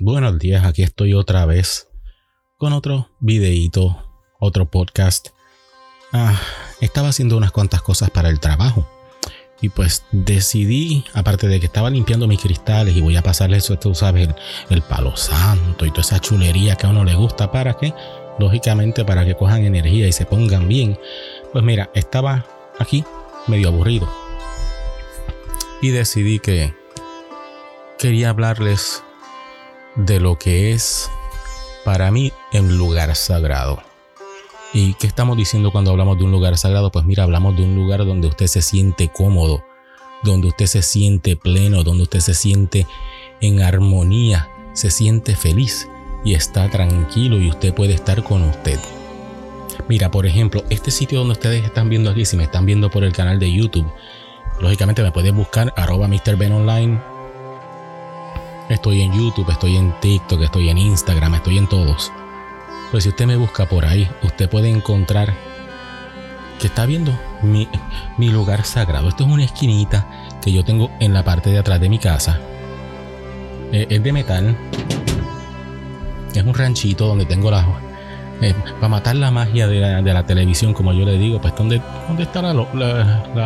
Buenos días, aquí estoy otra vez con otro videíto, otro podcast. Ah, estaba haciendo unas cuantas cosas para el trabajo. Y pues decidí, aparte de que estaba limpiando mis cristales y voy a pasarle eso, tú sabes, el, palo santo y toda esa chulería que a uno le gusta para que, lógicamente, para que cojan energía y se pongan bien. Pues mira, estaba aquí medio aburrido. Y decidí que quería hablarles de lo que es para mí un lugar sagrado. ¿Y qué estamos diciendo cuando hablamos de un lugar sagrado? Pues mira, hablamos de un lugar donde usted se siente cómodo, donde usted se siente pleno, donde usted se siente en armonía, se siente feliz y está tranquilo y usted puede estar con usted. Mira, por ejemplo, este sitio donde ustedes están viendo aquí, si me están viendo por el canal de YouTube, lógicamente me pueden buscar arroba Mr. Ben Online Estoy en YouTube, estoy en TikTok, estoy en Instagram, estoy en todos. Pues si usted me busca por ahí, usted puede encontrar que está viendo mi, lugar sagrado. Esto es una esquinita que yo tengo en la parte de atrás de mi casa. Eh, es de metal. Es un ranchito donde tengo las eh, para matar la magia de la, televisión, como yo le digo, pues ¿dónde, dónde está la,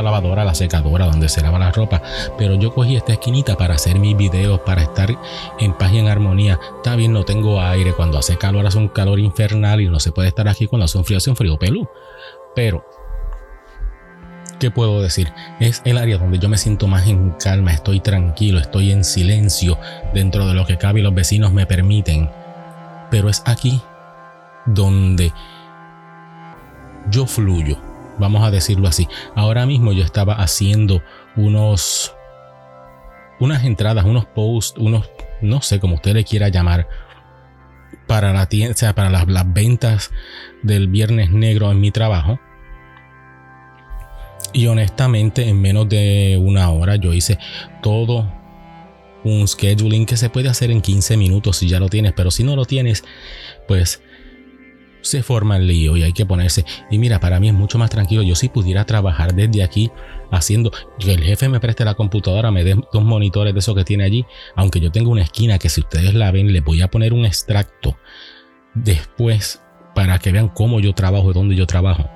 lavadora, la secadora, donde se lava la ropa? Pero yo cogí esta esquinita para hacer mis videos, para estar en paz y en armonía. Está bien, no tengo aire, cuando hace calor hace un calor infernal y no se puede estar aquí, cuando hace un frío hace un frío pelú. Pero ¿qué puedo decir? Es el área donde yo me siento más en calma, estoy tranquilo, estoy en silencio dentro de lo que cabe y los vecinos me permiten. Pero es aquí donde yo fluyo, vamos a decirlo así. Ahora mismo yo estaba haciendo unos unas entradas, unos posts, unos no sé cómo usted le quiera llamar para la tienda, o sea, para las, las ventas del viernes negro en mi trabajo. Y honestamente, en menos de una hora yo hice todo un scheduling que se puede hacer en 15 minutos si ya lo tienes, pero si no lo tienes, pues se forma el lío y hay que ponerse. Y mira, para mí es mucho más tranquilo. Yo si pudiera trabajar desde aquí haciendo que el jefe me preste la computadora, me dé dos monitores de eso que tiene allí, aunque yo tengo una esquina que si ustedes la ven, les voy a poner un extracto después para que vean cómo yo trabajo y dónde yo trabajo.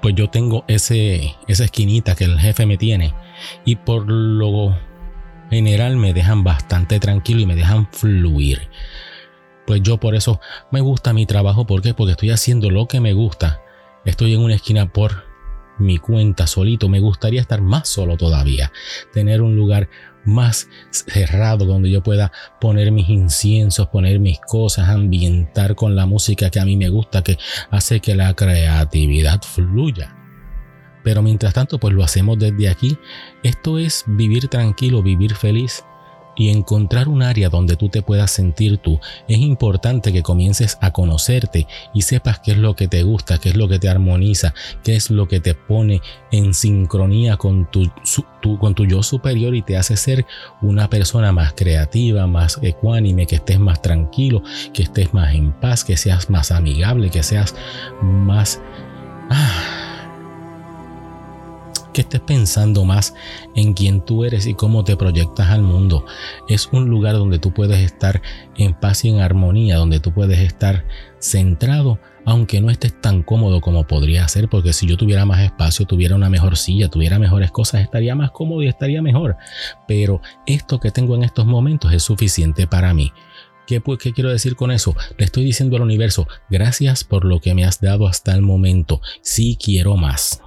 Pues yo tengo ese, esa esquinita que el jefe me tiene y por lo general me dejan bastante tranquilo y me dejan fluir. Pues yo por eso me gusta mi trabajo. ¿Por qué? Porque estoy haciendo lo que me gusta. Estoy en una esquina por mi cuenta solito. Me gustaría estar más solo todavía. Tener un lugar más cerrado donde yo pueda poner mis inciensos, poner mis cosas, ambientar con la música que a mí me gusta, que hace que la creatividad fluya. Pero mientras tanto, pues lo hacemos desde aquí. Esto es vivir tranquilo, vivir feliz y encontrar un área donde tú te puedas sentir tú. Es importante que comiences a conocerte y sepas qué es lo que te gusta, qué es lo que te armoniza, qué es lo que te pone en sincronía con tu, con tu yo superior y te hace ser una persona más creativa, más ecuánime, que estés más tranquilo, que estés más en paz, que seas más amigable, que seas más... Ah, que estés pensando más en quién tú eres y cómo te proyectas al mundo. Es un lugar donde tú puedes estar en paz y en armonía, donde tú puedes estar centrado, aunque no estés tan cómodo como podría ser, porque si yo tuviera más espacio, tuviera una mejor silla, tuviera mejores cosas, estaría más cómodo y estaría mejor. Pero esto que tengo en estos momentos es suficiente para mí. ¿Qué, ¿Qué, quiero decir con eso? Le estoy diciendo al universo, gracias por lo que me has dado hasta el momento. Sí quiero más.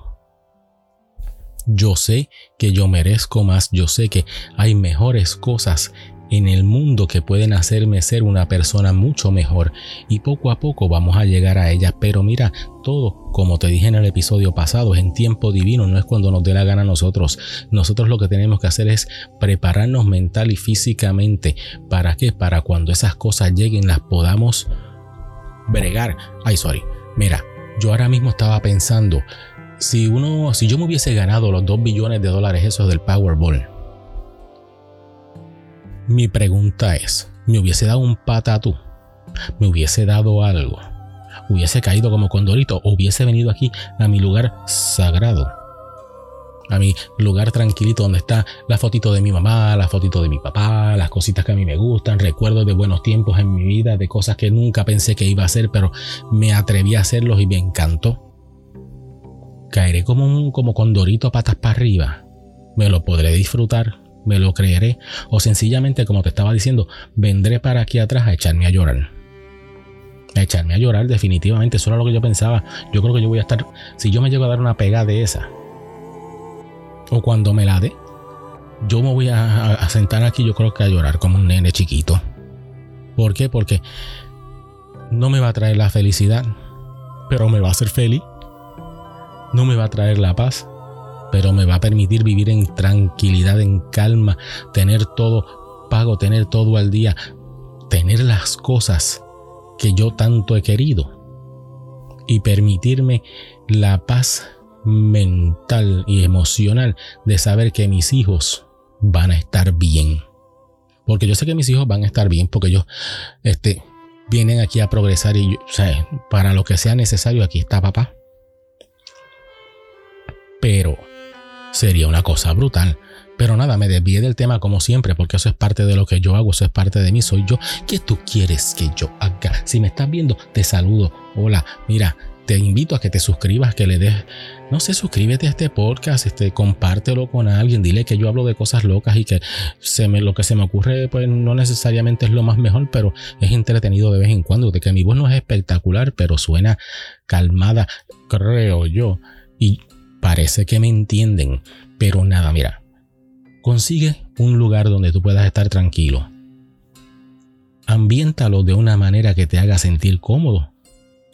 Yo sé que yo merezco más, yo sé que hay mejores cosas en el mundo que pueden hacerme ser una persona mucho mejor y poco a poco vamos a llegar a ellas. Pero mira, todo, como te dije en el episodio pasado, es en tiempo divino, no es cuando nos dé la gana a nosotros. Nosotros lo que tenemos que hacer es prepararnos mental y físicamente. ¿Para qué? Para cuando esas cosas lleguen las podamos bregar. Ay, sorry. Mira, yo ahora mismo estaba pensando, si uno, si yo me hubiese ganado los 2 billones de dólares esos del Powerball, mi pregunta es, ¿me hubiese dado un patatú? ¿Me hubiese dado algo? ¿Hubiese caído como condorito? ¿O hubiese venido aquí a mi lugar sagrado? a mi lugar tranquilito donde está la fotito de mi mamá, la fotito de mi papá, las cositas que a mí me gustan, recuerdos de buenos tiempos en mi vida, de cosas que nunca pensé que iba a hacer, pero me atreví a hacerlos y me encantó. Caeré como un como condorito patas para arriba. Me lo podré disfrutar, me lo creeré o sencillamente como te estaba diciendo, vendré para aquí atrás a echarme a llorar. A echarme a llorar definitivamente, eso era lo que yo pensaba. Yo creo que yo voy a estar, si yo me llego a dar una pega de esa, o cuando me la dé, yo me voy a, sentar aquí, yo creo que a llorar como un nene chiquito. ¿Por qué? Porque no me va a traer la felicidad, pero me va a hacer feliz. No me va a traer la paz, pero me va a permitir vivir en tranquilidad, en calma, tener todo pago, tener todo al día, tener las cosas que yo tanto he querido y permitirme la paz mental y emocional de saber que mis hijos van a estar bien. Porque yo sé que mis hijos van a estar bien porque ellos este, vienen aquí a progresar y para lo que sea necesario aquí está papá. Pero sería una cosa brutal. Pero nada, me desvié del tema como siempre, porque eso es parte de lo que yo hago, eso es parte de mí, soy yo. ¿Qué tú quieres que yo haga? Si me estás viendo, te saludo. Hola, mira, te invito a que te suscribas, que le des, no sé, suscríbete a este podcast, este, compártelo con alguien, dile que yo hablo de cosas locas y que se me, lo que se me ocurre, pues no necesariamente es lo más mejor, pero es entretenido de vez en cuando, de que mi voz no es espectacular, pero suena calmada, creo yo, y parece que me entienden, pero nada, mira, consigue un lugar donde tú puedas estar tranquilo. Ambiéntalo de una manera que te haga sentir cómodo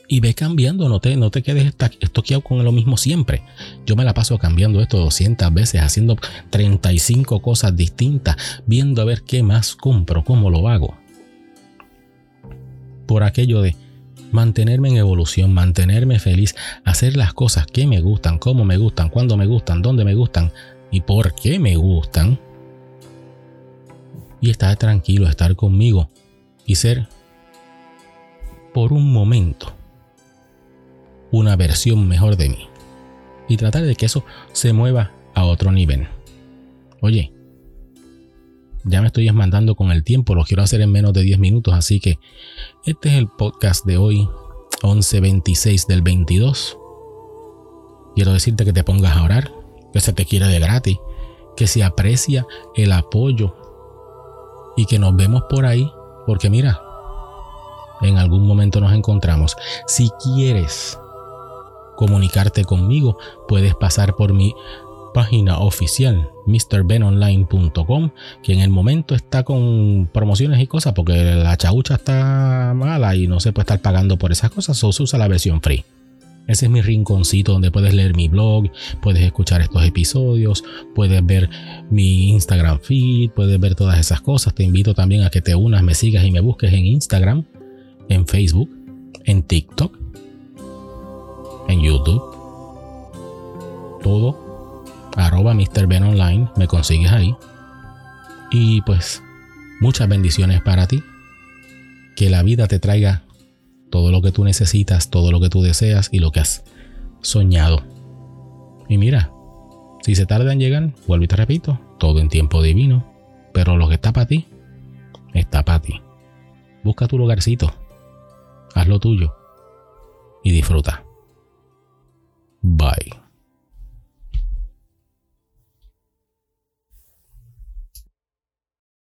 y ve cambiando, no te, no te quedes estoqueado con lo mismo siempre. Yo me la paso cambiando esto 200 veces, haciendo 35 cosas distintas, viendo a ver qué más compro, cómo lo hago. Por aquello de mantenerme en evolución, mantenerme feliz, hacer las cosas que me gustan, cómo me gustan, cuándo me gustan, dónde me gustan y por qué me gustan. Y estar tranquilo, estar conmigo y ser por un momento una versión mejor de mí. Y tratar de que eso se mueva a otro nivel. Oye, ya me estoy mandando con el tiempo, lo quiero hacer en menos de 10 minutos, así que este es el podcast de hoy, 11.26 del 22. Quiero decirte que te pongas a orar, que se te quiera de gratis, que se aprecia el apoyo y que nos vemos por ahí, porque mira, en algún momento nos encontramos. Si quieres comunicarte conmigo, puedes pasar por mi página oficial mrbenonline.com que en el momento está con promociones y cosas porque la chaucha está mala y no se puede estar pagando por esas cosas o se usa la versión free ese es mi rinconcito donde puedes leer mi blog, puedes escuchar estos episodios, puedes ver mi Instagram feed, puedes ver todas esas cosas. Te invito también a que te unas, me sigas y me busques en Instagram, en Facebook, en TikTok en YouTube. Todo. Arroba Mr. Ben Online. Me consigues ahí. Y pues muchas bendiciones para ti. Que la vida te traiga todo lo que tú necesitas, todo lo que tú deseas y lo que has soñado. Y mira, si se tarda en llegar, vuelvo y te repito, todo en tiempo divino. Pero lo que está para ti, está para ti. Busca tu lugarcito, haz lo tuyo y disfruta. Bye.